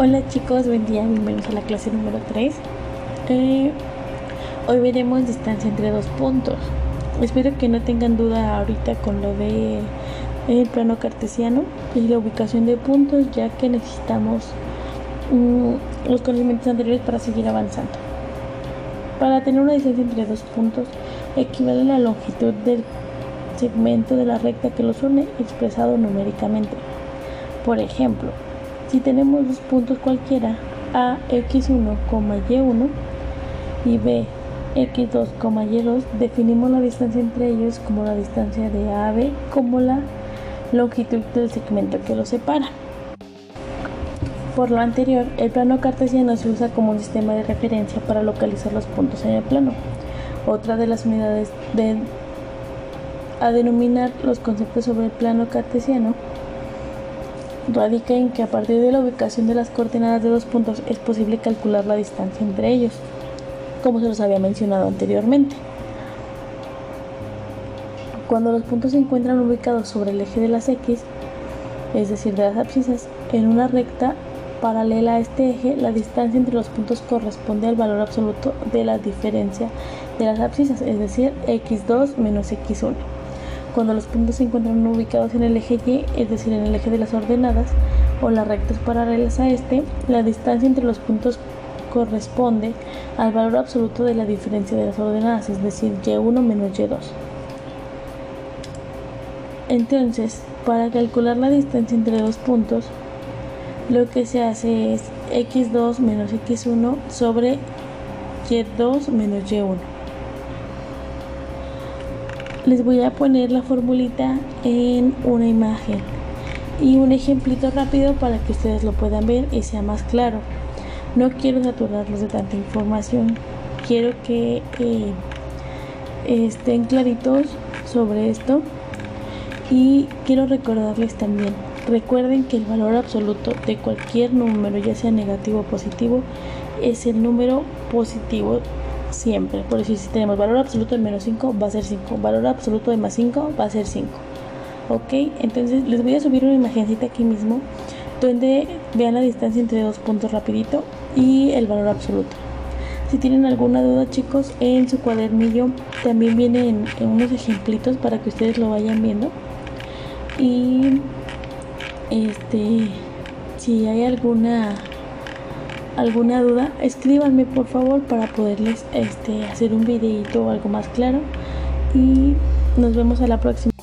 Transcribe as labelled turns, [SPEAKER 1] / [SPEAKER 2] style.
[SPEAKER 1] Hola chicos, buen día, bienvenidos a la clase número 3. Eh, hoy veremos distancia entre dos puntos. Espero que no tengan duda ahorita con lo de el plano cartesiano y la ubicación de puntos, ya que necesitamos mm, los conocimientos anteriores para seguir avanzando. Para tener una distancia entre dos puntos, equivale a la longitud del segmento de la recta que los une expresado numéricamente. Por ejemplo, si tenemos dos puntos cualquiera, a x1, y1 y b x2, y2, definimos la distancia entre ellos como la distancia de a a b como la longitud del segmento que los separa. Por lo anterior, el plano cartesiano se usa como un sistema de referencia para localizar los puntos en el plano. Otra de las unidades de, a denominar los conceptos sobre el plano cartesiano radica en que a partir de la ubicación de las coordenadas de dos puntos es posible calcular la distancia entre ellos, como se los había mencionado anteriormente. Cuando los puntos se encuentran ubicados sobre el eje de las X, es decir, de las abscisas, en una recta paralela a este eje, la distancia entre los puntos corresponde al valor absoluto de la diferencia de las abscisas, es decir, x2 menos x1. Cuando los puntos se encuentran ubicados en el eje Y, es decir, en el eje de las ordenadas o las rectas paralelas a este, la distancia entre los puntos corresponde al valor absoluto de la diferencia de las ordenadas, es decir, y1 menos y2. Entonces, para calcular la distancia entre dos puntos, lo que se hace es x2 menos x1 sobre y2 menos y1 les voy a poner la formulita en una imagen. Y un ejemplito rápido para que ustedes lo puedan ver y sea más claro. No quiero saturarlos de tanta información, quiero que eh, estén claritos sobre esto. Y quiero recordarles también, recuerden que el valor absoluto de cualquier número, ya sea negativo o positivo, es el número positivo siempre. Por decir, si tenemos valor absoluto de menos 5, va a ser 5. Valor absoluto de más 5, va a ser 5. Ok, entonces les voy a subir una imagencita aquí mismo donde vean la distancia entre dos puntos rapidito y el valor absoluto. Si tienen alguna duda chicos, en su cuadernillo también vienen unos ejemplitos para que ustedes lo vayan viendo. Y este, si hay alguna alguna duda, escríbanme por favor para poderles este, hacer un videito o algo más claro. Y nos vemos a la próxima.